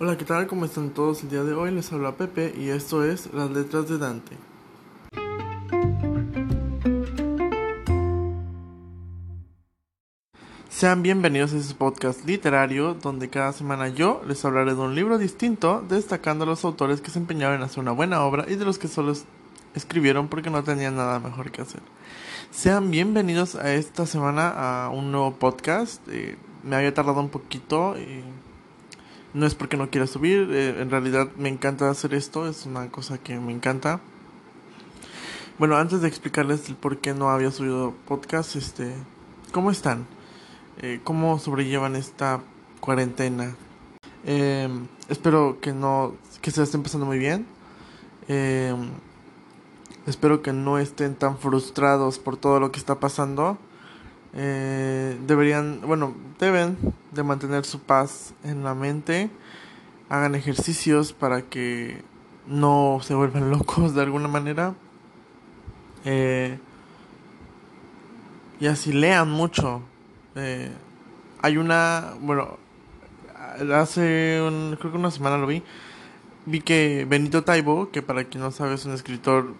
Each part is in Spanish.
Hola, ¿qué tal? ¿Cómo están todos? El día de hoy les habla Pepe y esto es Las Letras de Dante. Sean bienvenidos a este podcast literario donde cada semana yo les hablaré de un libro distinto, destacando a los autores que se empeñaron en hacer una buena obra y de los que solo escribieron porque no tenían nada mejor que hacer. Sean bienvenidos a esta semana a un nuevo podcast. Eh, me había tardado un poquito. y no es porque no quiera subir, eh, en realidad me encanta hacer esto, es una cosa que me encanta. Bueno, antes de explicarles el por qué no había subido podcast, este, ¿cómo están? Eh, ¿Cómo sobrellevan esta cuarentena? Em, espero que no, que se estén pasando muy bien. Em, espero que no estén tan frustrados por todo lo que está pasando eh, deberían, bueno, deben de mantener su paz en la mente, hagan ejercicios para que no se vuelvan locos de alguna manera. Eh, y así lean mucho. Eh, hay una, bueno, hace un, creo que una semana lo vi. Vi que Benito Taibo, que para quien no sabe es un escritor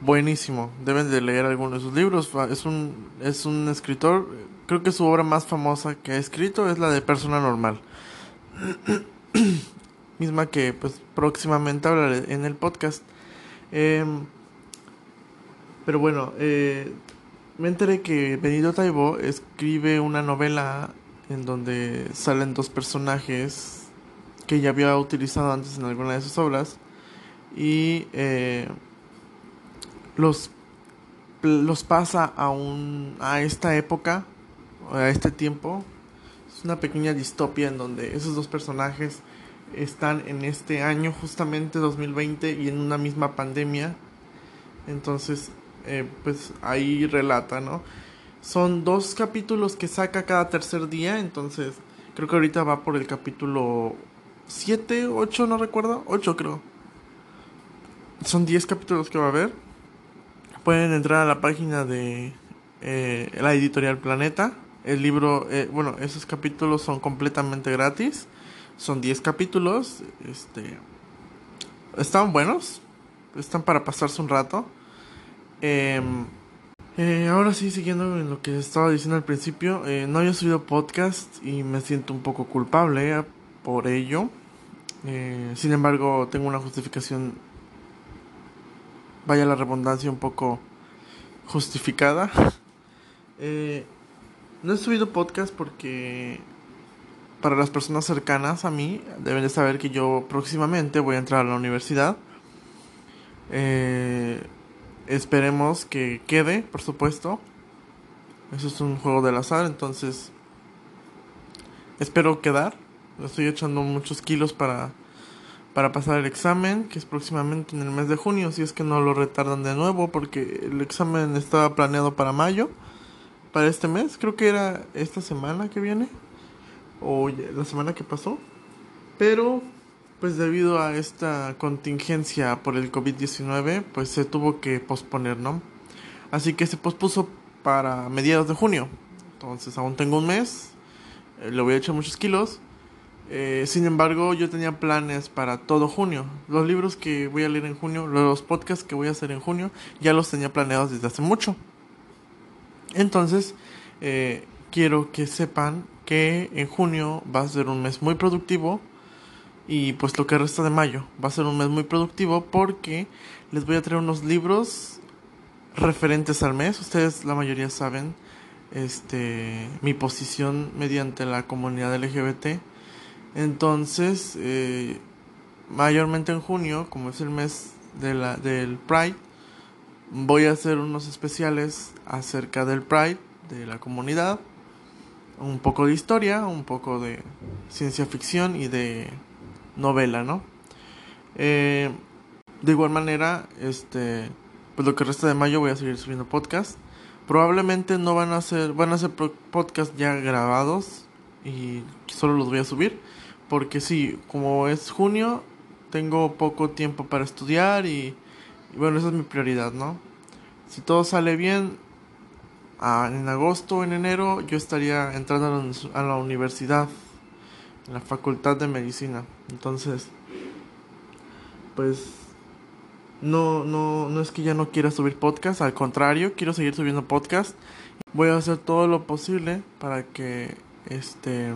buenísimo. Deben de leer algunos de sus libros. Es un, es un escritor. Creo que su obra más famosa que ha escrito es la de Persona Normal. Misma que pues próximamente hablaré en el podcast. Em, pero bueno, eh, me enteré que Benito Taibo escribe una novela en donde salen dos personajes que ya había utilizado antes en alguna de sus obras. Y eh, los, los pasa a, un, a esta época, a este tiempo. Es una pequeña distopia en donde esos dos personajes están en este año, justamente 2020, y en una misma pandemia. Entonces, eh, pues ahí relata, ¿no? Son dos capítulos que saca cada tercer día, entonces creo que ahorita va por el capítulo 7, 8, no recuerdo, 8 creo. Son 10 capítulos que va a haber pueden entrar a la página de eh, la editorial Planeta. El libro, eh, bueno, esos capítulos son completamente gratis. Son 10 capítulos. Este, están buenos. Están para pasarse un rato. Em, eh, ahora sí, siguiendo en lo que estaba diciendo al principio, no había subido podcast y me siento un poco culpable por ello. sin embargo, tengo una justificación vaya la redundancia, un poco justificada. Eh, no he subido podcast porque para las personas cercanas a mí deben de saber que yo próximamente voy a entrar a la universidad. Eh, esperemos que quede, por supuesto. Eso es un juego del azar, entonces espero quedar. Estoy echando muchos kilos para para pasar el examen, que es próximamente en el mes de junio, si es que no lo retardan de nuevo, porque el examen estaba planeado para mayo, para este mes, creo que era esta semana que viene, o la semana que pasó, pero pues debido a esta contingencia por el COVID-19, pues se tuvo que posponer, ¿no? Así que se pospuso para mediados de junio, entonces aún tengo un mes, eh, le voy a echar muchos kilos, eh, sin embargo, yo tenía planes para todo junio. Los libros que voy a leer en junio, los podcasts que voy a hacer en junio, ya los tenía planeados desde hace mucho. Entonces, eh, quiero que sepan que en junio va a ser un mes muy productivo y pues lo que resta de mayo va a ser un mes muy productivo porque les voy a traer unos libros referentes al mes. Ustedes la mayoría saben este mi posición mediante la comunidad LGBT entonces, eh, mayormente en junio, como es el mes de la, del Pride, voy a hacer unos especiales acerca del Pride, de la comunidad, un poco de historia, un poco de ciencia ficción y de novela, ¿no? Eh, de igual manera, este, pues lo que resta de mayo voy a seguir subiendo podcast. Probablemente no van a ser, van a ser podcast ya grabados y solo los voy a subir porque sí, como es junio, tengo poco tiempo para estudiar y, bueno, esa es mi prioridad, ¿no? Si todo sale bien, en agosto o en enero yo estaría entrando a la universidad. en la facultad de medicina. Entonces, pues no, no, no es que ya no quiera subir podcast, al contrario, quiero seguir subiendo podcast. Voy a hacer todo lo posible para que este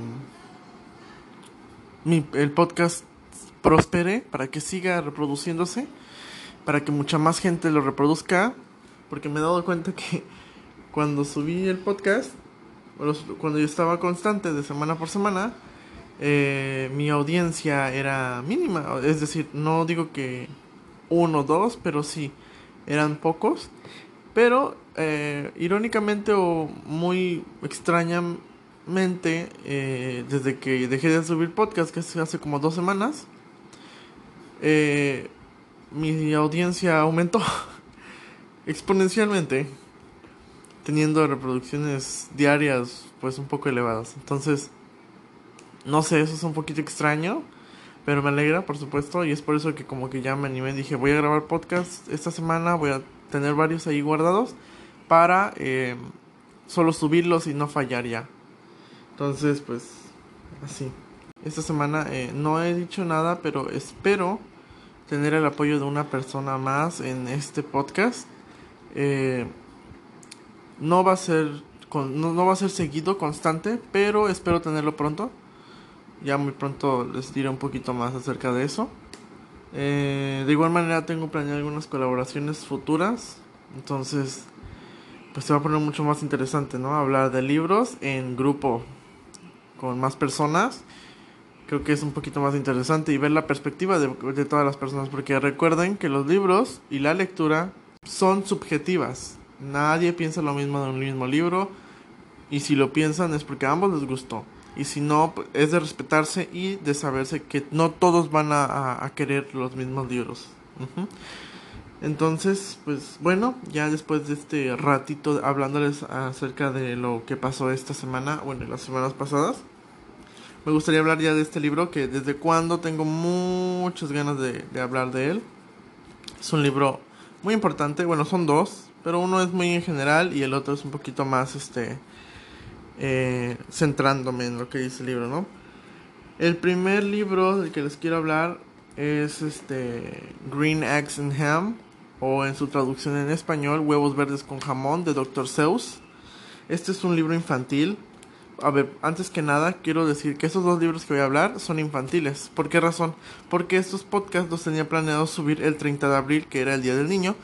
mi, el podcast prospere, para que siga reproduciéndose, para que mucha más gente lo reproduzca, porque me he dado cuenta que cuando subí el podcast, cuando yo estaba constante de semana por semana, eh, mi audiencia era mínima. Es decir, no digo que uno dos, pero sí, eran pocos. Pero eh, irónicamente o muy eh, desde que dejé de subir podcast, que hace como dos semanas, mi audiencia aumentó exponencialmente, teniendo reproducciones diarias pues un poco elevadas. Entonces, no sé, eso es un poquito extraño, pero me alegra, por supuesto, y es por eso que como que ya me animé, dije, voy a grabar podcast esta semana, voy a tener varios ahí guardados para eh, solo subirlos y no fallar ya. Entonces, pues, así. Esta semana eh, no he dicho nada, pero espero tener el apoyo de una persona más en este podcast. Eh, no va a ser no, no va a ser seguido, constante, pero espero tenerlo pronto. Ya muy pronto les diré un poquito más acerca de eso. Eh, de igual manera tengo planeado algunas colaboraciones futuras. Entonces, pues se va a poner mucho más interesante, ¿no? Hablar de libros en grupo con más personas. Creo que es un poquito más interesante y ver la perspectiva de, todas las personas. Porque recuerden que los libros y la lectura son subjetivas. Nadie piensa lo mismo de un mismo libro. Y si lo piensan es porque a ambos les gustó. Y si no, es de respetarse y de saberse que no todos van a, querer los mismos libros. Entonces, pues bueno, ya después de este ratito hablándoles acerca de lo que pasó esta semana, bueno, las semanas pasadas, me gustaría hablar ya de este libro que desde cuando tengo muchas ganas de, hablar de él. Es un libro muy importante, bueno, son dos, pero uno es muy en general y el otro es un poquito más, este, eh, centrándome en lo que dice el libro, ¿no? El primer libro del que les quiero hablar es este Green Eggs and Ham o en su traducción en español Huevos verdes con jamón de Dr. Seuss. Este es un libro infantil. A ver, antes que nada quiero decir que estos dos libros que voy a hablar son infantiles. ¿Por qué razón? Porque estos podcasts los tenía planeado subir el 30 de abril, que era el Día del Niño,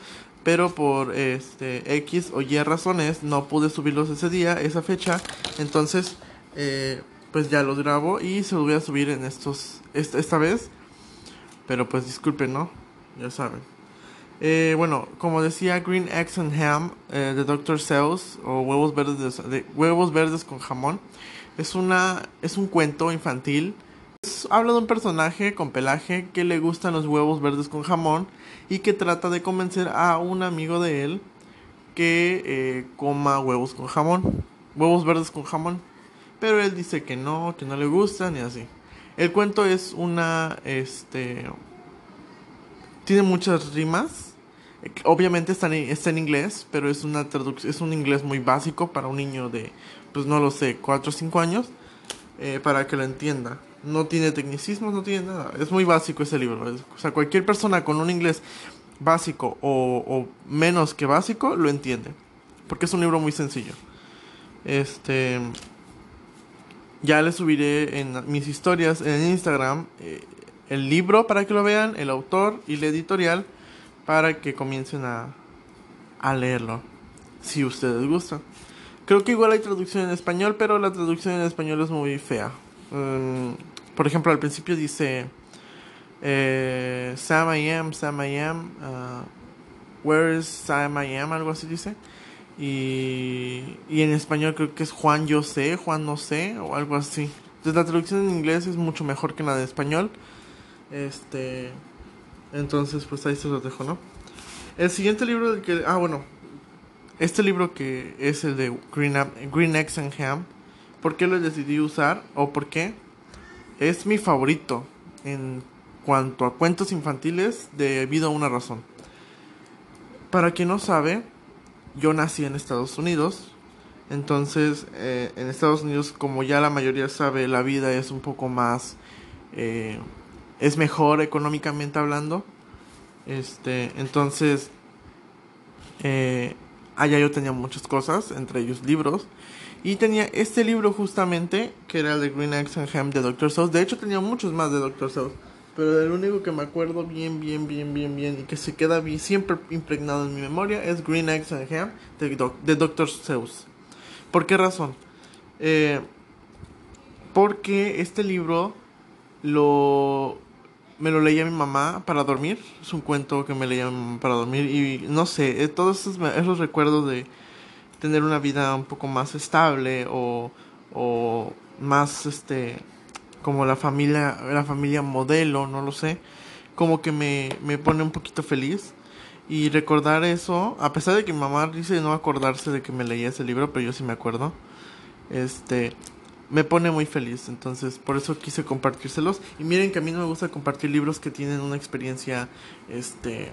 pero por este X o Y razones no pude subirlos ese día, esa fecha, entonces eh, pues ya los grabo y se los voy a subir en estos esta, vez, pero pues disculpen, ¿no? Ya saben. Eh, bueno, como decía Green Eggs and Ham eh, de Dr. Seuss o huevos verdes de, huevos verdes con jamón es una es un cuento infantil habla de un personaje con pelaje que le gustan los huevos verdes con jamón y que trata de convencer a un amigo de él que eh, coma huevos con jamón, huevos verdes con jamón. Pero él dice que no, que no le gustan y así. El cuento es una, este, tiene muchas rimas. Obviamente está en, está en inglés, pero es una es un inglés muy básico para un niño de, pues no lo sé, 4 o 5 años, eh, para que lo entienda no tiene tecnicismos, no tiene nada. Es muy básico ese libro. o sea, cualquier persona con un inglés básico o, menos que básico lo entiende. Porque es un libro muy sencillo. Este. Ya les subiré en mis historias en Instagram eh, el libro para que lo vean, el autor y la editorial para que comiencen a, a leerlo. Si ustedes gustan. Creo que igual hay traducción en español, pero la traducción en español es muy fea. Mm, por ejemplo, al principio dice eh, Sam I am, Sam I am, uh, where is Sam I am, algo así dice. Y, y en español creo que es Juan yo sé, Juan no sé, o algo así. Entonces la traducción en inglés es mucho mejor que la de español. Este, entonces pues ahí se los dejo, ¿no? El siguiente libro del que, ah bueno, este libro que es el de Green, Green Eggs and Ham, ¿por qué lo decidí usar o por qué? es mi favorito en cuanto a cuentos infantiles debido a una razón. Para quien no sabe, yo nací en Estados Unidos Entonces, eh, en Estados Unidos, como ya la mayoría sabe, la vida es un poco más... Eh, es mejor económicamente hablando. Este, entonces, eh, allá yo tenía muchas cosas, entre ellos libros. Y tenía este libro justamente, que era el de Green Eggs and Ham de Dr. Seuss. De hecho, tenía muchos más de Dr. Seuss. Pero el único que me acuerdo bien, bien, bien, bien, bien y que se queda siempre impregnado en mi memoria es Green Eggs and Ham de, de Dr. Seuss. ¿Por qué razón? Eh, porque este libro lo me lo leía mi mamá para dormir. Es un cuento que me leía mi mamá para dormir. Y no sé, eh, todos esos, esos recuerdos de tener una vida un poco más estable o, o más este como la familia la familia modelo no lo sé como que me, me pone un poquito feliz y recordar eso a pesar de que mi mamá dice no acordarse de que me leía ese libro pero yo sí me acuerdo este me pone muy feliz, entonces por eso quise compartírselos. Y miren que a mí no me gusta compartir libros que tienen una experiencia este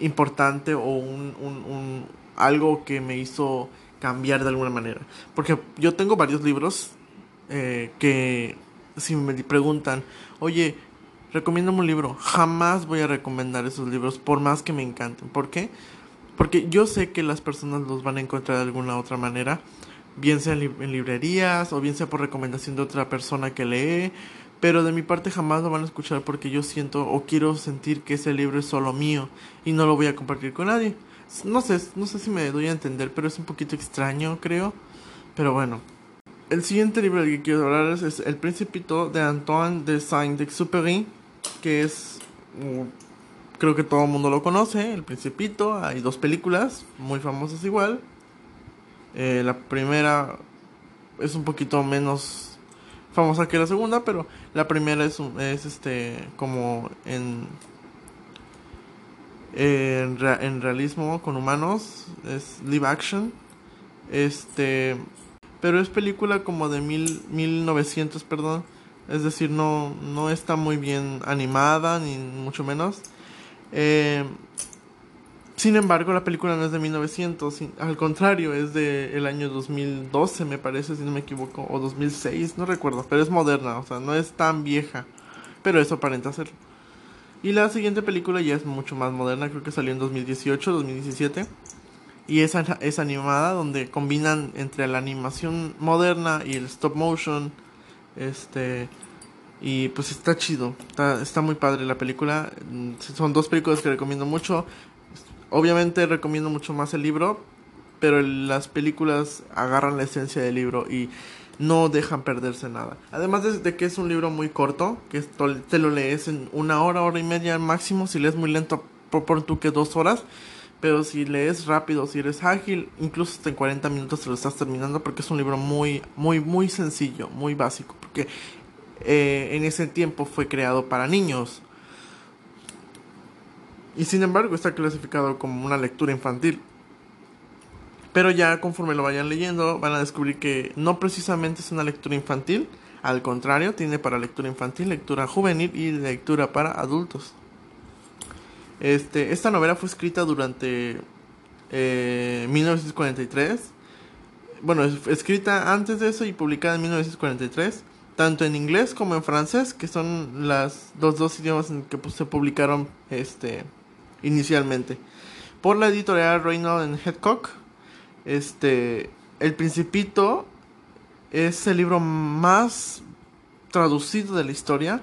importante o un, un, algo que me hizo cambiar de alguna manera. Porque yo tengo varios libros eh, que si me preguntan, oye, recomiéndame un libro, jamás voy a recomendar esos libros por más que me encanten. ¿Por qué? Porque yo sé que las personas los van a encontrar de alguna otra manera bien sea en, librerías o bien sea por recomendación de otra persona que lee, pero de mi parte jamás lo van a escuchar porque yo siento o quiero sentir que ese libro es solo mío y no lo voy a compartir con nadie. No sé, no sé si me doy a entender, pero es un poquito extraño, creo. Pero bueno. El siguiente libro del que quiero hablar es El Principito de Antoine de Saint-Exupéry, que es mm, creo que todo el mundo lo conoce, El Principito, hay dos películas muy famosas igual. Eh, la primera es un poquito menos famosa que la segunda, pero la primera es, es este como en, en, en, realismo con humanos, es live action. Este, pero es película como de mil, 1900, perdón. Es decir, no, no está muy bien animada, ni mucho menos. Eh, sin embargo, la película no es de 1900, al contrario, es del el año 2012, me parece, si no me equivoco, o 2006, no recuerdo, pero es moderna, o sea, no es tan vieja, pero eso aparenta ser. Y la siguiente película ya es mucho más moderna, creo que salió en 2018, 2017, y es, es animada, donde combinan entre la animación moderna y el stop motion, este, y pues está chido, está muy padre la película, son dos películas que recomiendo mucho. Obviamente recomiendo mucho más el libro, pero las películas agarran la esencia del libro y no dejan perderse nada. Además de, que es un libro muy corto, que te lo lees en una hora, hora y media máximo, si lees muy lento, por tú que dos horas. Pero si lees rápido, si eres ágil, incluso hasta en 40 minutos te lo estás terminando porque es un libro muy, muy, muy sencillo, muy básico. Porque eh, en ese tiempo fue creado para niños. Y sin embargo está clasificado como una lectura infantil. Pero ya conforme lo vayan leyendo van a descubrir que no precisamente es una lectura infantil, al contrario, tiene para lectura infantil, lectura juvenil y lectura para adultos. Este, esta novela fue escrita durante 1943. Eh, bueno, escrita antes de eso y publicada en 1943, tanto en inglés como en francés, que son las, los dos idiomas en que pues, se publicaron este, inicialmente. Por la editorial Reynolds and Headcock. Este, El Principito es el libro más traducido de la historia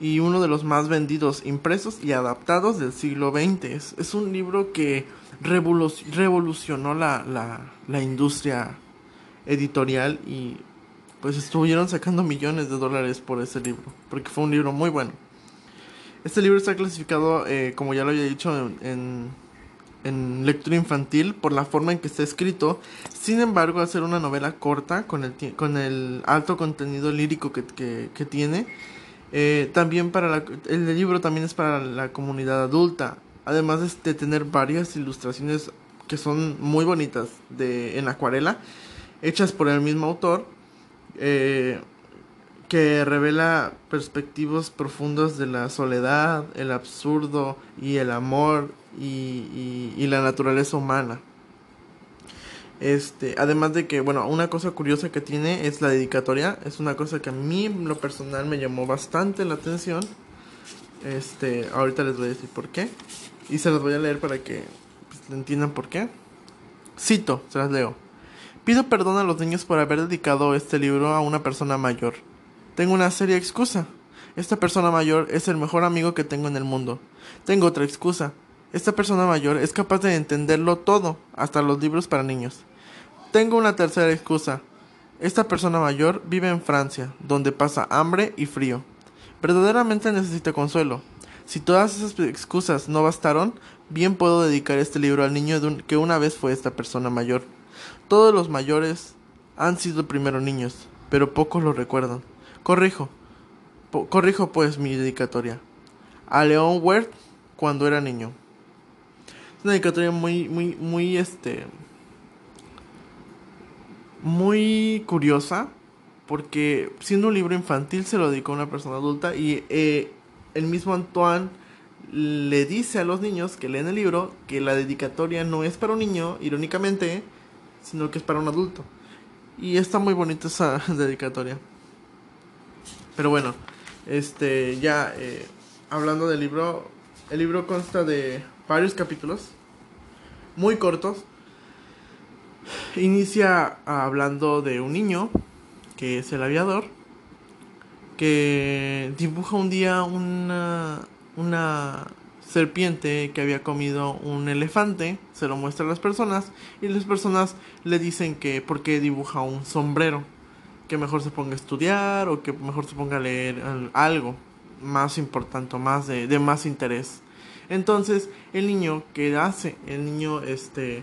y uno de los más vendidos, impresos y adaptados del siglo XX. Es, un libro que revolucionó la, industria editorial y pues estuvieron sacando millones de dólares por ese libro, porque fue un libro muy bueno. Este libro está clasificado, eh, como ya lo había dicho, en, en, lectura infantil por la forma en que está escrito. Sin embargo, al ser una novela corta, con el, con el alto contenido lírico que, que, tiene, eh, también para el libro también es para la comunidad adulta. Además de, tener varias ilustraciones que son muy bonitas de, en acuarela, hechas por el mismo autor. Eh, que revela perspectivas profundas de la soledad, el absurdo y el amor y, la naturaleza humana. Este, además de que, bueno, una cosa curiosa que tiene es la dedicatoria. Es una cosa que a mí, lo personal, me llamó bastante la atención. Este, ahorita les voy a decir por qué. Y se las voy a leer para que pues, entiendan por qué. Cito, se las leo. Pido perdón a los niños por haber dedicado este libro a una persona mayor. Tengo una seria excusa. Esta persona mayor es el mejor amigo que tengo en el mundo. Tengo otra excusa. Esta persona mayor es capaz de entenderlo todo, hasta los libros para niños. Tengo una tercera excusa. Esta persona mayor vive en Francia, donde pasa hambre y frío. Verdaderamente necesita consuelo. Si todas esas excusas no bastaron, bien puedo dedicar este libro al niño que una vez fue esta persona mayor. Todos los mayores han sido primero niños, pero pocos lo recuerdan. Corrijo, corrijo pues mi dedicatoria. A León Wert cuando era niño. Es una dedicatoria muy, muy, muy, este, muy curiosa porque siendo un libro infantil se lo dedicó a una persona adulta y eh, el mismo Antoine le dice a los niños que leen el libro que la dedicatoria no es para un niño, irónicamente, sino que es para un adulto. Y está muy bonita esa dedicatoria. Pero bueno, este ya eh, hablando del libro, el libro consta de varios capítulos muy cortos. Inicia hablando de un niño, que es el aviador, que dibuja un día una, una serpiente que había comido un elefante, se lo muestra a las personas y las personas le dicen que por qué dibuja un sombrero, que mejor se ponga a estudiar o que mejor se ponga a leer algo más importante, más de, más interés. Entonces, el niño que hace, el niño este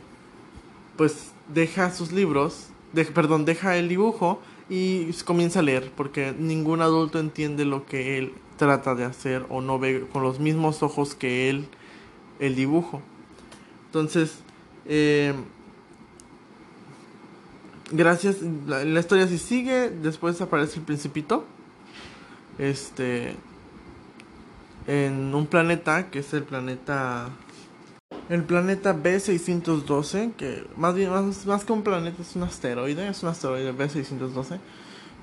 pues deja sus libros, perdón, deja el dibujo y comienza a leer porque ningún adulto entiende lo que él trata de hacer o no ve con los mismos ojos que él el dibujo. Entonces, eh, gracias, la, historia sí sigue, después aparece el principito, este, en un planeta que es el planeta el planeta B612, que más bien más, más que un planeta es un asteroide, es un asteroide B612,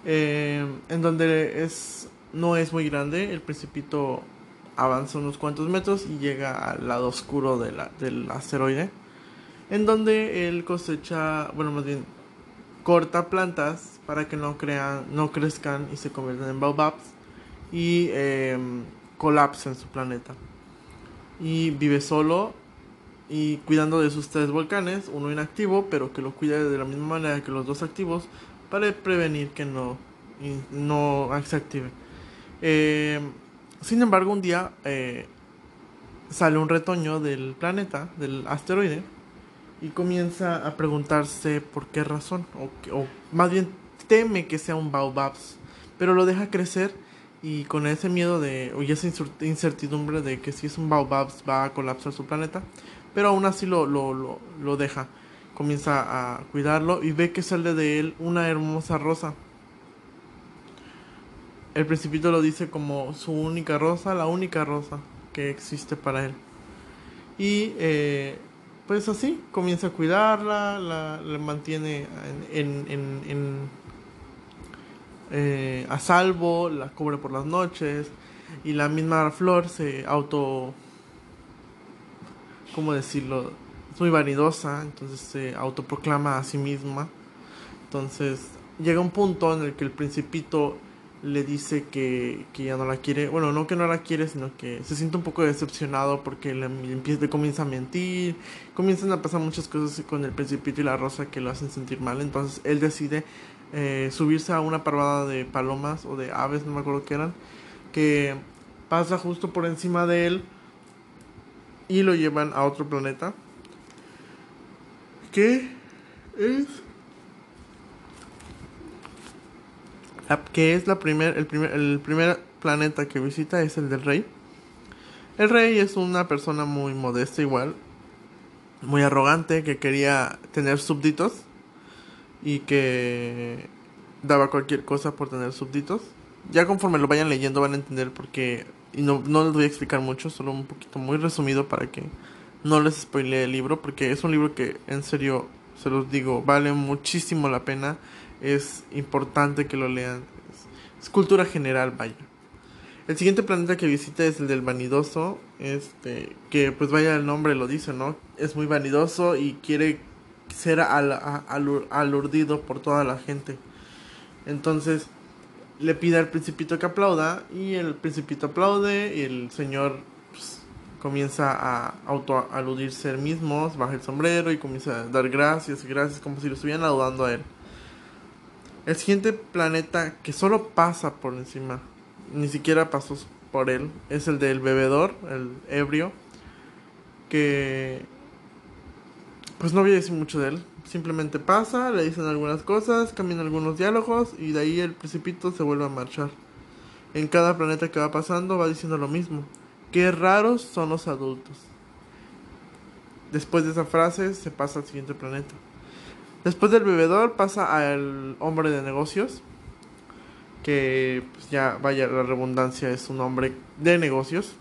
eh, en donde es no es muy grande, el principito avanza unos cuantos metros y llega al lado oscuro de la, del asteroide, en donde él cosecha, bueno más bien corta plantas para que no crean, no crezcan y se conviertan en baobabs y eh, colapsen su planeta. Y vive solo y cuidando de sus tres volcanes, uno inactivo, pero que lo cuida de la misma manera que los dos activos, para prevenir que no, no se active. Eh, sin embargo, un día eh, sale un retoño del planeta, del asteroide, y comienza a preguntarse por qué razón, o, más bien teme que sea un baobabs, pero lo deja crecer y con ese miedo de, o esa incertidumbre de que si es un baobabs va a colapsar su planeta, pero aún así lo, lo, lo, lo deja. Comienza a cuidarlo y ve que sale de él una hermosa rosa. El principito lo dice como su única rosa, la única rosa que existe para él. Y eh, pues así, comienza a cuidarla, la, mantiene en, en, en, eh, a salvo, la cubre por las noches y la misma flor se auto ¿cómo decirlo? Es muy vanidosa, entonces se autoproclama a sí misma. Entonces llega un punto en el que el principito le dice que, que, ya no la quiere, bueno, no que no la quiere, sino que se siente un poco decepcionado porque empieza, comienza a mentir, comienzan a pasar muchas cosas con el principito y la rosa que lo hacen sentir mal, entonces él decide eh, subirse a una parvada de palomas o de aves, no me acuerdo qué eran, que pasa justo por encima de él y lo llevan a otro planeta que es que es la primer, el, primer, el primer planeta que visita es el del rey. El rey es una persona muy modesta igual, muy arrogante, que quería tener súbditos y que daba cualquier cosa por tener súbditos. Ya conforme lo vayan leyendo van a entender por qué y no, no les voy a explicar mucho, solo un poquito muy resumido para que no les spoile el libro, porque es un libro que en serio Se los digo, vale muchísimo la pena. Es importante que lo lean. Es, cultura general, vaya. El siguiente planeta que visita es el del vanidoso. Este, que pues vaya el nombre lo dice, ¿no? Es muy vanidoso y quiere ser al, alurdido por toda la gente. Entonces le pide al principito que aplauda y el principito aplaude y el señor pues, comienza a auto aludirse él mismo, baja el sombrero y comienza a dar gracias y gracias como si lo estuvieran aludando a él. El siguiente planeta que solo pasa por encima, ni siquiera pasó por él, es el del bebedor, el ebrio, que pues no voy a decir mucho de él. Simplemente pasa, le dicen algunas cosas, cambian algunos diálogos y de ahí el principito se vuelve a marchar. En cada planeta que va pasando va diciendo lo mismo. Qué raros son los adultos. Después de esa frase se pasa al siguiente planeta. Después del bebedor pasa al hombre de negocios. Que pues ya vaya la redundancia es un hombre de negocios.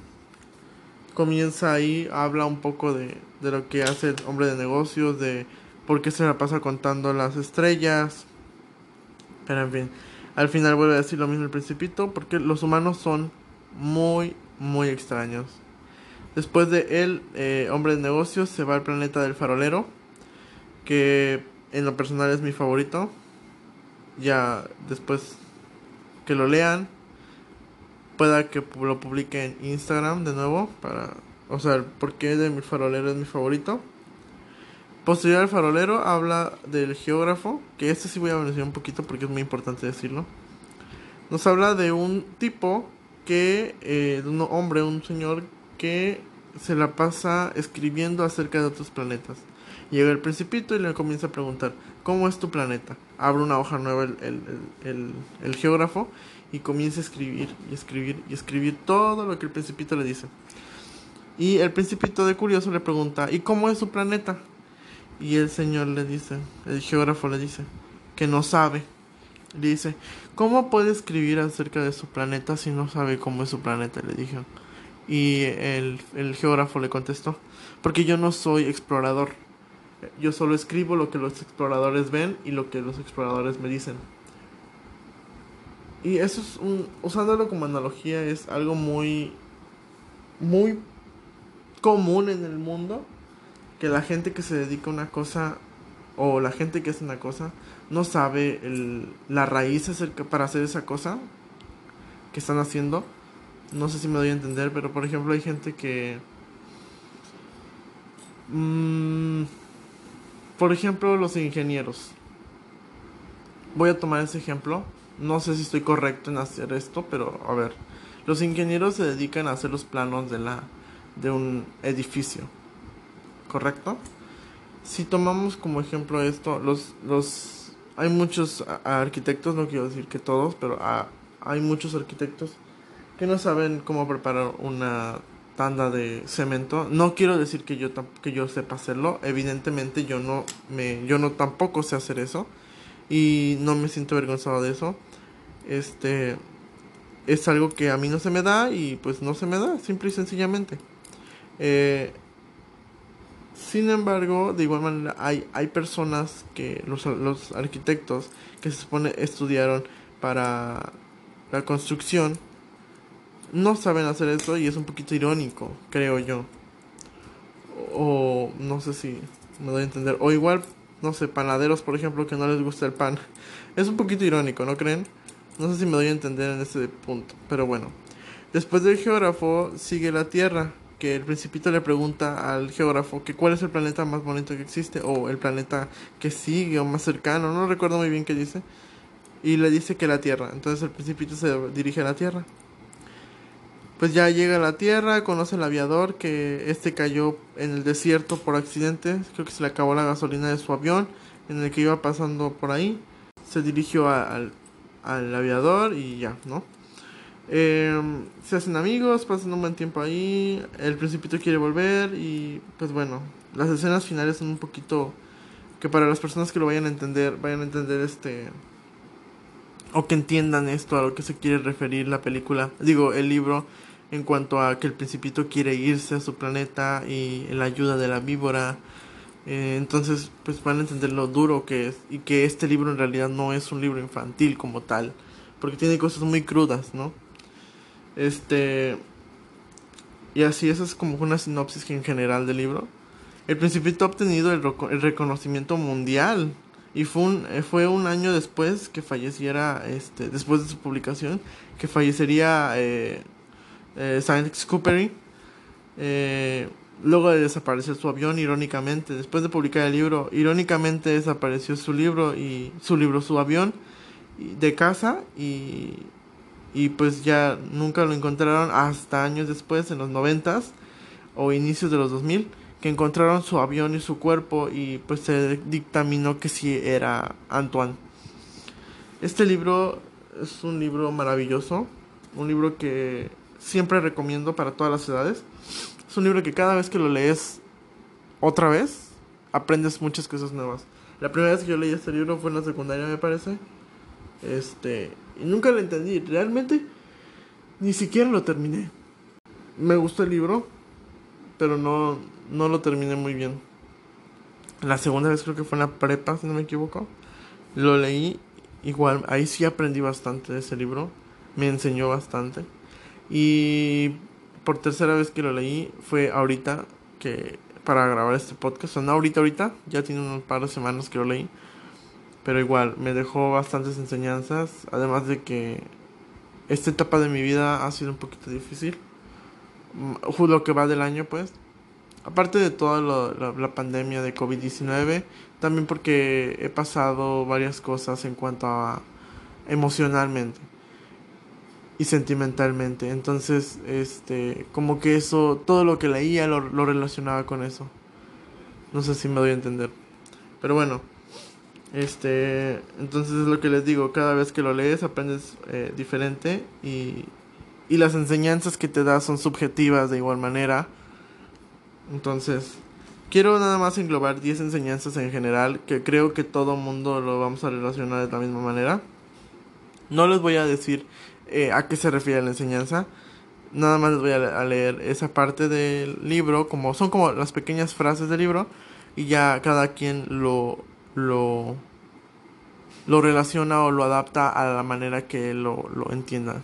Comienza ahí, habla un poco de, de lo que hace el hombre de negocios, de por qué se la pasa contando las estrellas. Pero en fin, al final vuelve a decir lo mismo el principito, porque los humanos son muy, muy extraños. Después de él, eh, hombre de negocios, se va al planeta del farolero, que en lo personal es mi favorito. Ya después que lo lean, pueda que lo publique en Instagram de nuevo para o sea, el porqué de mi farolero es mi favorito. Posterior al farolero habla del geógrafo, que este sí voy a mencionar un poquito porque es muy importante decirlo. Nos habla de un tipo que, eh, de un hombre, un señor que se la pasa escribiendo acerca de otros planetas. Llega el principito y le comienza a preguntar, ¿cómo es tu planeta? Abre una hoja nueva el, el, el, geógrafo y comienza a escribir y escribir y escribir todo lo que el principito le dice. Y el principito de curioso le pregunta, ¿y cómo es su planeta? Y el señor le dice, el geógrafo le dice, que no sabe. Le dice, ¿cómo puede escribir acerca de su planeta si no sabe cómo es su planeta? Le dijo. Y el, el geógrafo le contestó, porque yo no soy explorador. Yo solo escribo lo que los exploradores ven y lo que los exploradores me dicen. Y eso es un, usándolo como analogía, es algo muy, muy común en el mundo que la gente que se dedica a una cosa o la gente que hace una cosa no sabe el, la raíz acerca para hacer esa cosa que están haciendo. No sé si me doy a entender, pero por ejemplo hay gente que... Mmm, por ejemplo, los ingenieros. Voy a tomar ese ejemplo. No sé si estoy correcto en hacer esto, pero a ver. Los ingenieros se dedican a hacer los planos de la de un edificio. ¿Correcto? Si tomamos como ejemplo esto, los, los hay muchos arquitectos, no quiero decir que todos, pero hay muchos arquitectos que no saben cómo preparar una tanda de cemento. No quiero decir que yo que yo sepa hacerlo, evidentemente yo no me yo no tampoco sé hacer eso y no me siento avergonzado de eso. Este es algo que a mí no se me da y pues no se me da, simple y sencillamente. Eh, sin embargo, de igual manera, hay, hay personas que, los, los arquitectos que se supone estudiaron para la construcción, no saben hacer eso y es un poquito irónico, creo yo. O no sé si me doy a entender. O igual, no sé, panaderos, por ejemplo, que no les gusta el pan. Es un poquito irónico, ¿no creen? No sé si me doy a entender en ese punto, pero bueno. Después del geógrafo sigue la Tierra que el principito le pregunta al geógrafo que cuál es el planeta más bonito que existe o el planeta que sigue o más cercano, no recuerdo muy bien qué dice. Y le dice que la Tierra. Entonces el principito se dirige a la Tierra. Pues ya llega a la Tierra, conoce al aviador que este cayó en el desierto por accidente. Creo que se le acabó la gasolina de su avión en el que iba pasando por ahí. Se dirigió al, al aviador y ya, ¿no? Eh, se hacen amigos, pasan un buen tiempo ahí, el principito quiere volver y pues bueno, las escenas finales son un poquito que para las personas que lo vayan a entender, vayan a entender este o que entiendan esto a lo que se quiere referir la película, digo, el libro en cuanto a que el principito quiere irse a su planeta y la ayuda de la víbora Eh, entonces, pues van a entender lo duro que es y que este libro en realidad no es un libro infantil como tal, porque tiene cosas muy crudas, ¿no? Este. Y así, esa es como una sinopsis en general del libro. El Principito ha obtenido el, el reconocimiento mundial y fue un, eh, fue un año después que falleciera, este, después de su publicación, que fallecería eh, eh, Saint-Exupéry. Eh, luego de desaparecer su avión, irónicamente, después de publicar el libro, irónicamente desapareció su libro y su libro, su avión de casa y, y pues ya nunca lo encontraron hasta años después, en los noventas o inicios de los 2000 que encontraron su avión y su cuerpo y pues se dictaminó que sí era Antoine. Este libro es un libro maravilloso, un libro que siempre recomiendo para todas las edades. Es un libro que cada vez que lo lees otra vez, aprendes muchas cosas nuevas. La primera vez que yo leí este libro fue en la secundaria, me parece. Este, y nunca lo entendí. Realmente ni siquiera lo terminé. Me gustó el libro, pero no, no lo terminé muy bien. La segunda vez creo que fue en la prepa, si no me equivoco. Lo leí igual, ahí sí aprendí bastante de ese libro. Me enseñó bastante. Y por tercera vez que lo leí fue ahorita que para grabar este podcast. O no ahorita, ahorita, ya tiene unos par de semanas que lo leí. Pero igual, me dejó bastantes enseñanzas. Además de que esta etapa de mi vida ha sido un poquito difícil. Mm, lo que va del año, pues aparte de toda la, pandemia de COVID-19, también porque he pasado varias cosas en cuanto a emocionalmente y sentimentalmente. Entonces, este, como que eso, todo lo que leía lo, relacionaba con eso. No sé si me doy a entender. Pero bueno, este, entonces es lo que les digo, cada vez que lo lees aprendes eh, diferente y, y las enseñanzas que te da son subjetivas de igual manera entonces, quiero nada más englobar 10 enseñanzas en general que creo que todo mundo lo vamos a relacionar de la misma manera. No les voy a decir eh, a qué se refiere la enseñanza. Nada más les voy a, leer esa parte del libro, como son como las pequeñas frases del libro y ya cada quien lo lo lo relaciona o lo adapta a la manera que lo, lo entienda,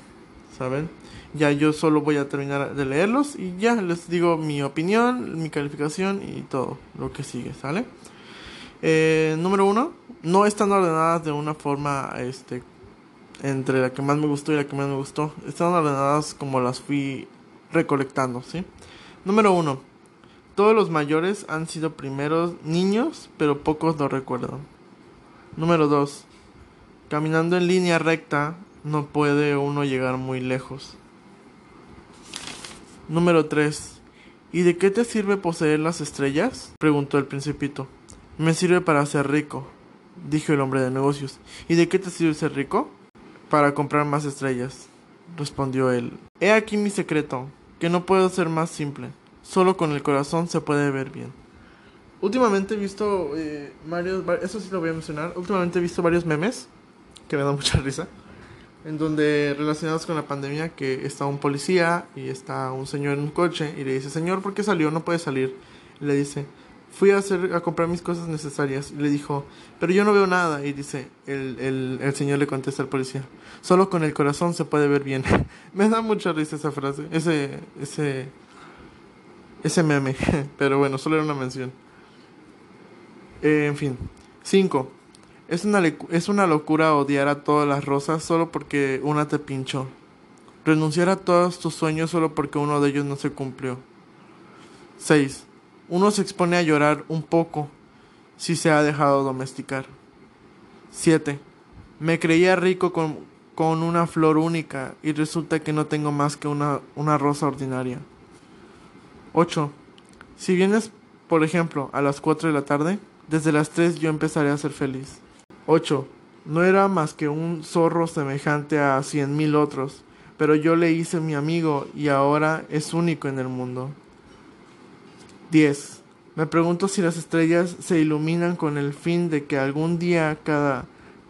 ¿saben? Ya yo solo voy a terminar de leerlos y ya les digo mi opinión, mi calificación y todo lo que sigue, ¿sale? Eh, número uno, no están ordenadas de una forma este, entre la que más me gustó y la que más me gustó. Están ordenadas como las fui recolectando, ¿sí? Número uno, todos los mayores han sido primeros niños, pero pocos lo recuerdan. Número dos, caminando en línea recta no puede uno llegar muy lejos. Número 3. ¿Y de qué te sirve poseer las estrellas? preguntó el principito. Me sirve para ser rico, dijo el hombre de negocios. ¿Y de qué te sirve ser rico? Para comprar más estrellas, respondió él. He aquí mi secreto, que no puedo ser más simple. Solo con el corazón se puede ver bien. Últimamente he visto eh, varios, eso sí lo voy a mencionar, últimamente he visto varios memes que me dan mucha risa en donde relacionados con la pandemia que está un policía y está un señor en un coche y le dice, señor, ¿por qué salió? No puede salir. Le dice, fui a hacer a comprar mis cosas necesarias. Y le dijo, pero yo no veo nada. Y dice, el, el, el señor le contesta al policía, solo con el corazón se puede ver bien. Me da mucha risa esa frase, ese, ese, ese meme. pero bueno, solo era una mención. Eh, en fin. 5. Es una, es una locura odiar a todas las rosas solo porque una te pinchó. Renunciar a todos tus sueños solo porque uno de ellos no se cumplió. 6. Uno se expone a llorar un poco si se ha dejado domesticar. 7. Me creía rico con, con, una flor única y resulta que no tengo más que una, una rosa ordinaria. 8. Si vienes, por ejemplo, a las 4 de la tarde, desde las 3 yo empezaré a ser feliz. 8. No era más que un zorro semejante a cien mil otros, pero yo le hice mi amigo y ahora es único en el mundo. 10. Me pregunto si las estrellas se iluminan con el fin de que algún día cada,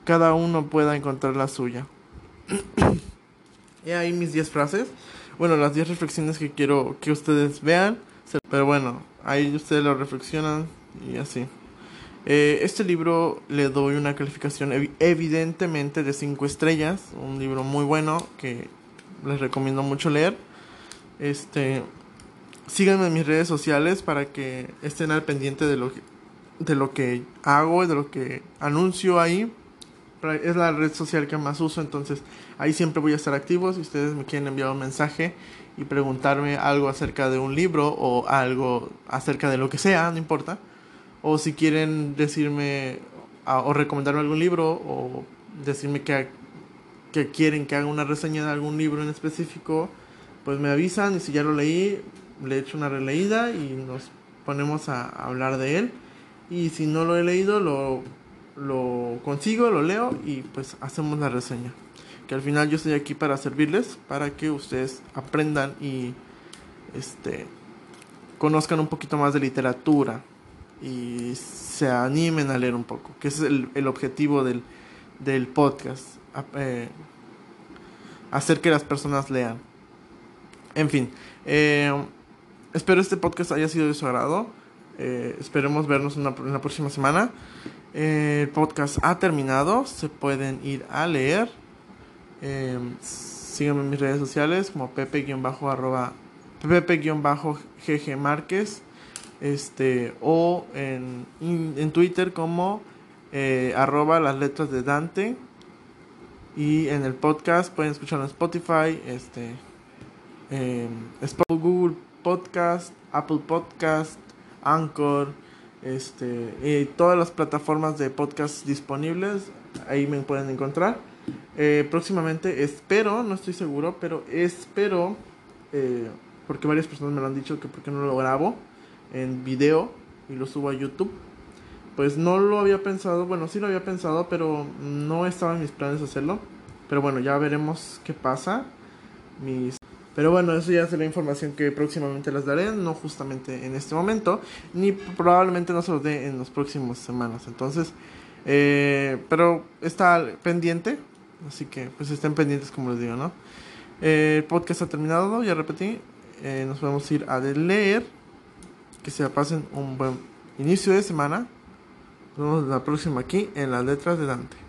cada uno pueda encontrar la suya. y ahí mis 10 frases. Bueno, las 10 reflexiones que quiero que ustedes vean. Pero bueno, ahí ustedes lo reflexionan y así. Eh, este libro le doy una calificación evidentemente de 5 estrellas, un libro muy bueno que les recomiendo mucho leer. Este, síganme en mis redes sociales para que estén al pendiente de lo que, de lo que hago, de lo que anuncio ahí. Es la red social que más uso, entonces ahí siempre voy a estar activo. Si ustedes me quieren enviar un mensaje y preguntarme algo acerca de un libro o algo acerca de lo que sea, no importa o si quieren decirme o recomendarme algún libro o decirme que, que quieren que haga una reseña de algún libro en específico, pues me avisan y si ya lo leí, le echo una releída y nos ponemos a hablar de él. Y si no lo he leído, lo, lo consigo, lo leo y pues hacemos la reseña. Que al final yo estoy aquí para servirles, para que ustedes aprendan y este conozcan un poquito más de literatura y se animen a leer un poco, que es el, objetivo del, del podcast, eh, hacer que las personas lean. En fin, eh, espero este podcast haya sido de su agrado. Eh, esperemos vernos en la próxima semana. el podcast ha terminado, se pueden ir a leer. síganme en mis redes sociales como pepe-arroba pepe-gg Márquez este o en, en Twitter como eh, arroba las letras de Dante. Y en el podcast pueden escucharlo en Spotify este Google Podcast Apple Podcast Anchor este todas las plataformas de podcast disponibles ahí me pueden encontrar. Eh, próximamente espero no estoy seguro pero espero eh, porque varias personas me lo han dicho que por qué no lo grabo en video y lo subo a YouTube. Pues no lo había pensado, bueno, sí lo había pensado, pero no estaba en mis planes hacerlo. Pero bueno, ya veremos qué pasa. Mis... Pero bueno, eso ya la información que próximamente les daré, no justamente en este momento, ni probablemente no se los dé en las próximas semanas. Entonces, eh, pero está pendiente, así que pues estén pendientes como les digo, ¿no? Eh, el podcast ha terminado, ya repetí, eh, nos podemos ir a leer que se pasen un buen inicio de semana. Nos vemos la próxima aquí en las letras de Dante.